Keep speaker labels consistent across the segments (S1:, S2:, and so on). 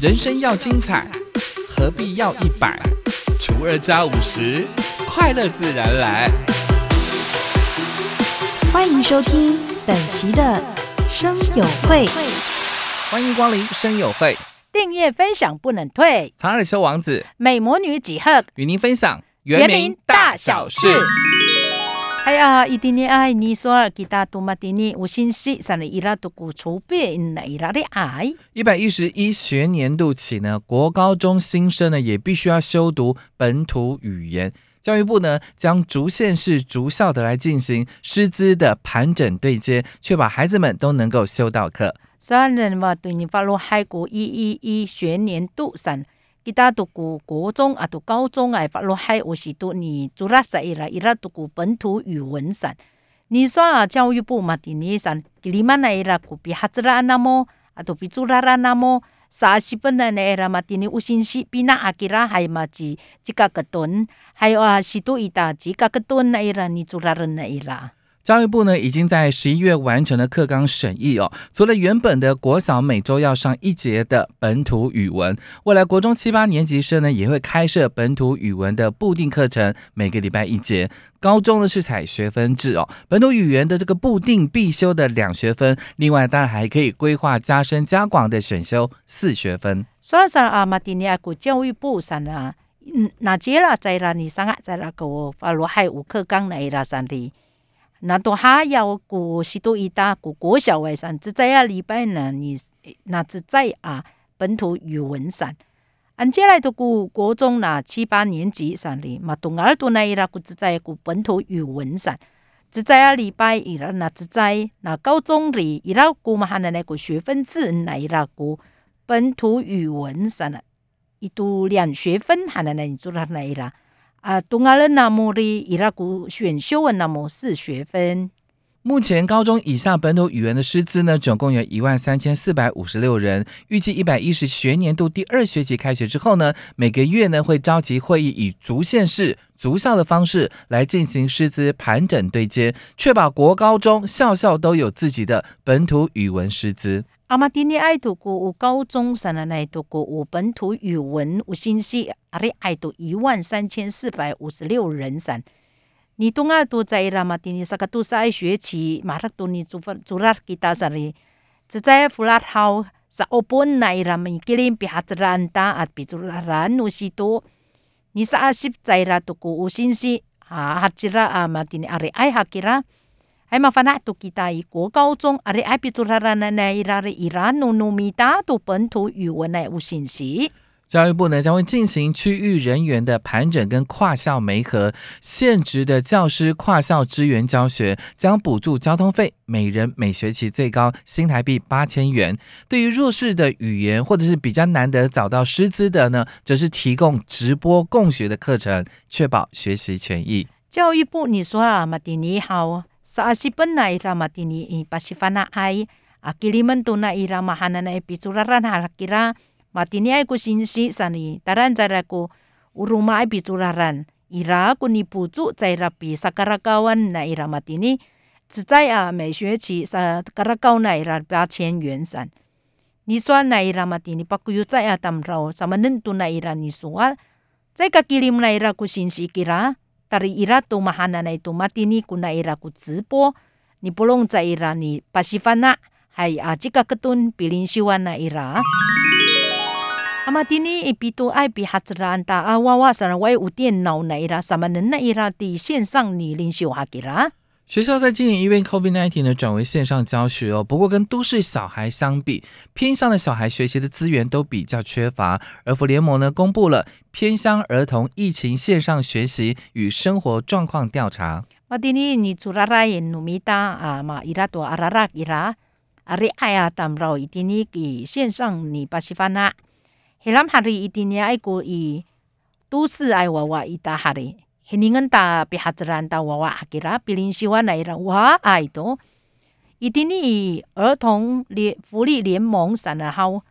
S1: 人生要精彩，何必要一百除二加五十，快乐自然来。
S2: 欢迎收听本期的生友会。
S1: 欢迎光临生友会，
S3: 订阅分享不能退。
S1: 长耳修王子
S3: 美魔女几何
S1: 与您分享
S3: 原名大小事。哎呀，一定的爱你说 kita tu mati ni usin si sana ira tu ku chobe na ira de ai。
S1: 一百一十一学年度起呢，国高中新生呢也必须要修读本土语言。教育部呢将逐县市、逐校的来进行师资的盘整对接，确保孩子们都能够修到课。
S3: 三人嘛，对你发入海国一一一学年度上，伊搭读过国中啊，读高中啊，法落海有。时多年做啦啥伊拉伊拉读过本土语文散。你说啊，教育部嘛，第二三，里面那伊拉古比哈子啦那么，啊，都比做啦啦那么，啥西本来那伊拉嘛，第二有。信息比那阿吉拉还嘛只只个个顿，还有。啊，许多伊搭只个个顿那伊拉，你做啦人那伊拉。
S1: 教育部呢，已经在十一月完成了课纲审议哦。除了原本的国小每周要上一节的本土语文，未来国中七八年级生呢，也会开设本土语文的固定课程，每个礼拜一节。高中呢是采学分制哦，本土语言的这个固定必修的两学分，另外当然还可以规划加深加广的选修四学分。
S3: 说上啊，马蒂尼亚国教育部上啊，嗯，那接了在那你上啊，在那个法罗海五课纲内啦上的。那都还要过许多一大过国小外上，只在啊礼拜呢，你那只在啊本土语文上。按接来的过国中呢七八年级上的嘛，东二多那一拉过只在过本土语文上，只在啊礼拜伊拉那只在那高中里伊拉过嘛还那那个学分制那一拉过本土语文上了，一度两学分还那那你做了那一拉。啊，东阿人那么的伊拉古选修文那么四学分。
S1: 目前高中以下本土语言的师资呢，总共有一万三千四百五十六人。预计一百一十学年度第二学期开学之后呢，每个月呢会召集会议，以逐县市、逐校的方式来进行师资盘整对接，确保国高中校校都有自己的本土语文师资。
S3: 阿玛今日爱读国有高中生的来读国有本土语文有信息，阿哩爱读一万三千四百五十六人生。你东阿多在啦嘛？今年萨个都是爱学习，马上多你做福祝拉吉达啥哩？只在弗拉涛萨欧本来啦嘛？你吉林比哈子兰达啊，比祝拉兰努西多，你萨阿西在啦读国有信息哈？哈吉拉阿嘛？今年阿哩爱哈吉拉。做啦啦那那伊拉的伊拉努努米达都本土语文的有信息。
S1: 教育部呢将会进行区域人员的盘整跟跨校媒合，现职的教师跨校支援教学，将补助交通费，每人每学期最高新台币八千元。对于弱势的语言或者是比较难得找到师资的呢，则是提供直播共学的课程，确保学习权益。
S3: 教育部，你说啊，马蒂尼好。Sa asipan na irama tini i pasifana ai akiliman tu na irama hana na epicuraran harakira matini ai ku sinsi sani taran jara ku uruma ai picuraran ira ku ni pucu zaira pi sakarakawan na irama tini 只在啊每学期 sa karakau na ira 八千元散。你说那伊拉嘛的，你把古有在啊当绕，什么能度那伊拉你说，在个 kirim 那伊拉古信息 kira tari ira tu mahana na itu mati ni kuna ira ku zipo ni pulong za ira ni pasifana hai a jika ketun pilin siwan na ira amatini ipitu ai pi hatra anta awawa sana wai u 电脑那 ira sama na ira di 线上你领修哈 kira
S1: 学校在今年因为 COVID-19 呢转为线上教学哦，不过跟都市小孩相比，偏乡的小孩学习的资源都比较缺乏。而福联盟呢公布了偏乡儿童疫情线上学习与生活状况调查。
S3: 我今年你做拉拉因努米达啊嘛伊拉多阿拉拉伊拉阿里爱啊当绕伊今年给线上你巴西法那，黑蓝哈里伊今年爱过以都市爱娃娃伊达哈里。Hiningan ta pihatran ta wawa akira pilin siwa na ira wa ai to itini 儿童联福利联盟散了好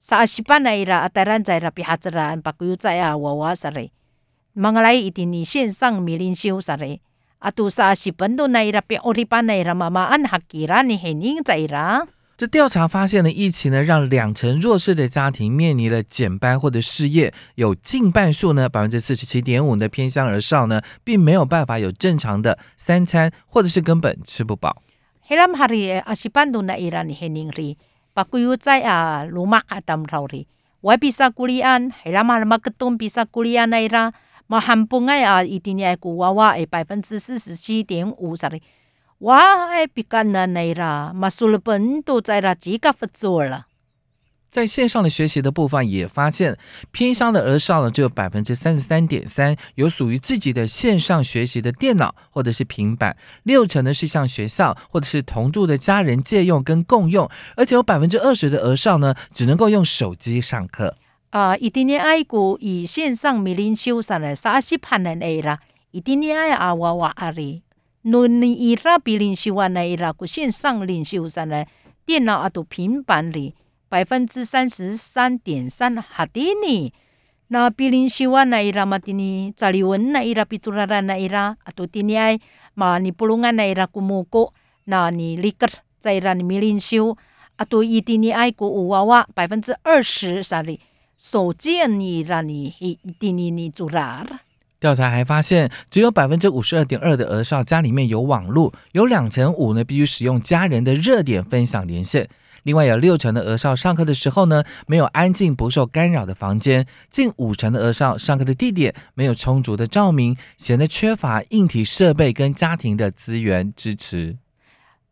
S3: sa asipan na ira ataran za ira pihatran pakuyu za ya wawa sare mangalai itini 线上 milin siu sare atu sa asipan do na ira pi oripan na ira mamaan hakira ni hining za ira
S1: 这调查发现呢，疫情呢让两成弱势的家庭面临了减班或者失业，有近半数呢，百分之四十七点五的偏乡而少呢，并没有办法有正常的三餐，或者是根本吃不饱。
S3: Sari. Wa e pikan na na ira. Masul pen tu cai ra jika fedzur la.
S1: 在线上的学习的部分也发现，偏乡的儿少呢只有百分之三十三点三有属于自己的线上学习的电脑或者是平板，六成呢是向学校或者是同住的家人借用跟共用，而且有百分之二十的儿少呢只能够用手机上课。
S3: 啊，一定呢爱国以线上米林修上来三十盘人 A 啦，一定呢爱阿娃娃阿里，nun ni ira 比林修完来啦，古线上领修上来电脑啊都平板里百分之三十三点三哈的呢。那比林修完来啦嘛的呢，查理文来啦，比杜拉拉来啦，啊都的呢爱嘛你不龙安来啦，古木过，那你立刻在啦你米林修，啊都一定呢爱古娃娃百分之二十啥里。手贱你让你一定你你做啦。
S1: 调查还发现，只有百分之五十二点二的儿少家里面有网络，有两成五呢必须使用家人的热点分享连线。另外有六成的儿少上课的时候呢，没有安静不受干扰的房间；近五成的儿少上课的地点没有充足的照明，显得缺乏硬体设备跟家庭的资源支持。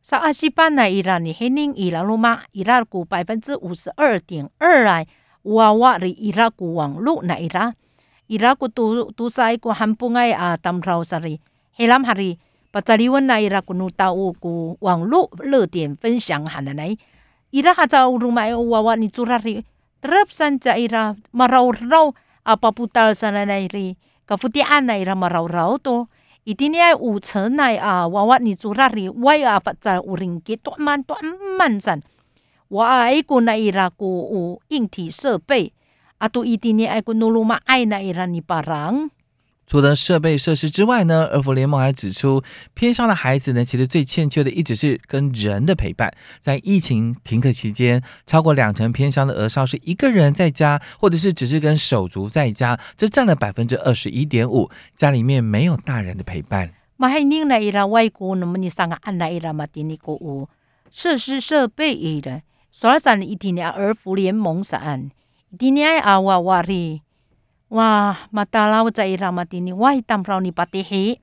S3: sa asipan na ira ni hening ira luma ira ku 百分之五十二点二来娃娃里 ira ku 网络那 ira ira ku tu tu sai ku hampungai a tamrau sari helam hari pacariwan na ira ku nu tau ku 网络热点分享喊的来 ira ha tau rumah wawa ni curari terap sanja ira marau rau apa putal sana na iri kafutian na ira marau rau to 一定要五成内啊，娃娃你做那里，我啊发在有人给短慢短慢散，我爱个那伊拉个有硬体设备，啊都一定要爱个努鲁嘛爱那伊拉你把人。
S1: 除了设备设施之外呢，儿福联盟还指出，偏乡的孩子呢，其实最欠缺的一直是跟人的陪伴。在疫情停课期间，超过两成偏乡的儿少是一个人在家，或者是只是跟手足在家，这占了百分之二十一点五，家里面没有大人的陪伴。
S3: 马海宁那伊拉外国那么你上个安那伊拉嘛的你个有设施设备伊的，所以上一定要儿福联盟上，一定要啊娃娃哩。Wah, matalaw sa ira matini, wah tamraw ni patihi.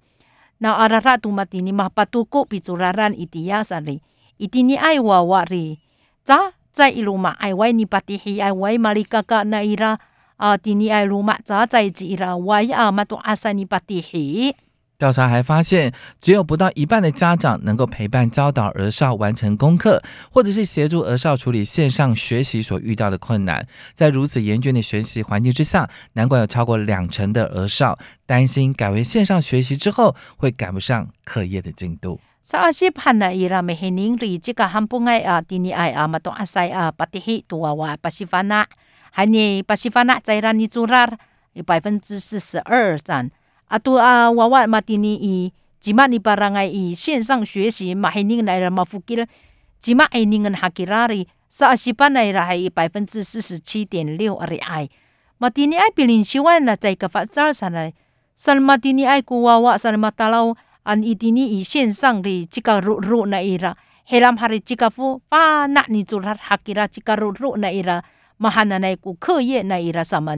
S3: Na araratu matini mapatuko picuraran itiya sari. Itini ay wawari. Sa, sa iluma ay wai ni patihi ay wai malikaka na ira. Uh, tini ay luma sa sa ira wai a matu asa ni patihi.
S1: 调查还发现，只有不到一半的家长能够陪伴教导儿少完成功课，或者是协助儿少处理线上学习所遇到的困难。在如此严峻的学习环境之下，难怪有超过两成的儿少担心改为线上学习之后会赶不上课业的进度。
S3: 十二月份呢，伊拉咪系年里这个很不爱啊，第二爱啊，么多阿塞啊，巴蒂黑多哇巴西凡纳，还你巴西凡纳在让你做啦，有百分之四十二占。Atu a wawa matini i jima ni barangai i 线上学习嘛还宁来了嘛 fukil jima ai ningen hakirari sa asipan ai rahai 百分之四十七点六 ari ai matini ai pilin siwan na zai ka fatsar sanai san matini ai ku wawa san matalau an itini i 线上的这个 ru ru na ira helam hari jika fu pa na ni zurar hakira jika ru ru na ira mahana na ku 课业 na ira sama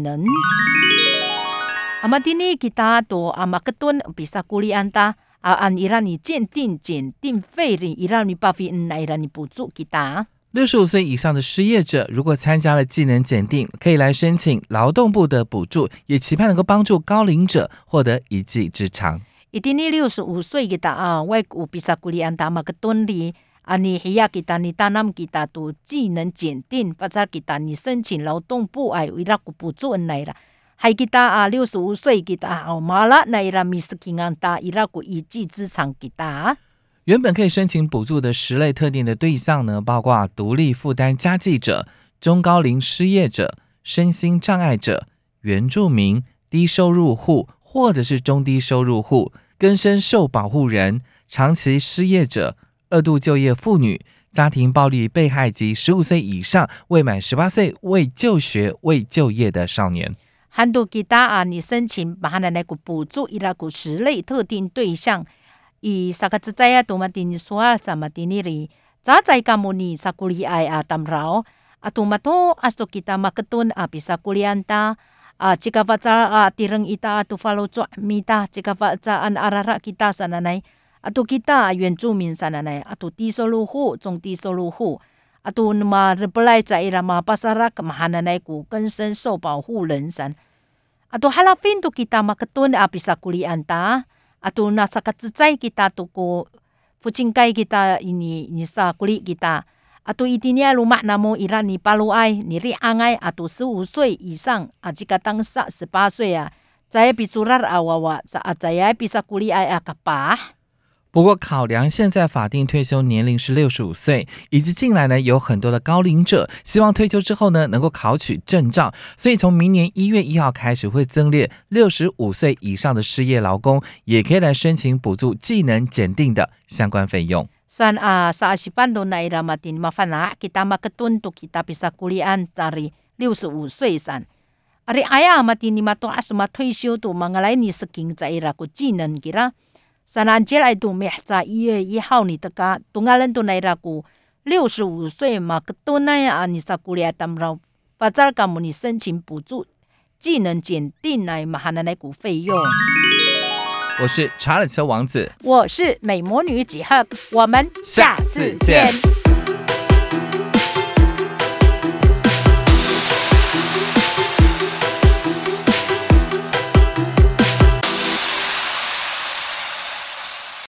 S3: 阿玛尼亚他多阿玛克顿比萨古丽安达啊啊伊拉尼鉴定减定费里伊拉尼巴菲恩来了你补助给他
S1: 六十五岁以上的失业者如果参加了技能鉴定可以来申请劳动部的补助也期盼能够帮助高龄者获得一技之长。
S3: 伊迪尼六十五岁给他啊外国比萨古里安达马格顿里啊你黑亚给他你大那么给他读技能鉴定或者给他你申请劳动部哎伊拉克补助来了还 kita 啊，六十五岁 kita 啊，马拉那伊拉 miskingan ta 伊拉古一技之长 kita。
S1: 原本可以申请补助的十类特定的对象呢，包括独立负担家计者、中高龄失业者、身心障碍者、原住民、低收入户或者是中低收入户、更生受保护人、长期失业者、二度就业妇女、家庭暴力被害及十五岁以上未满十八岁未就学未就业的少年。
S3: 韩多吉达啊，你申请把那那个补助伊拉个十类特定对象，以萨克兹在啊，多嘛丁说啊，怎么丁尼里，早在 kamu ni sa kuliah ah tamrao atau mato aso kita maketun ah bisa kulianta ah jika baca ah tireng ita atau follow cok mita jika bacaan arara kita sananai atau kita 原住民 sananai atau 低收入户中低收入户 atau nama reply ca irama pasara kemahananai ku 根深受保护人 san atau halapin tu kita maketun ah bisa kulianta atau nasa katsai kita tu ko pucingkai kita ini ni sa kulit kita atau itinya rumah namo ira ni paluai ni ri angai atau 十五岁以上啊 jika tangsa 十八岁啊 saya bisurar awawa saat saya bisa kuliah ah kapah
S1: 不过，考量现在法定退休年龄是六十五岁，以及近来呢有很多的高龄者希望退休之后呢能够考取证照，所以从明年一月一号开始会增列六十五岁以上的失业劳工，也可以来申请补助技能检定的相关费用。
S3: 三啊，三十半多那一拉嘛，顶嘛发拿，给他们个蹲都给他比萨古里安达里六十五岁三。阿里哎呀嘛，顶你嘛多阿什么退休都嘛，我来你是经济拉个技能给啦。萨兰杰来度米在一月一号里的家，东阿伦杜来拉古六十五岁马格多奈阿尼萨古里阿达姆罗巴扎尔甘姆尼申请补助技能检定来马哈奈奈古费用。
S1: 我是查理车王子，
S3: 我是美魔女几何，我们
S1: 下。次见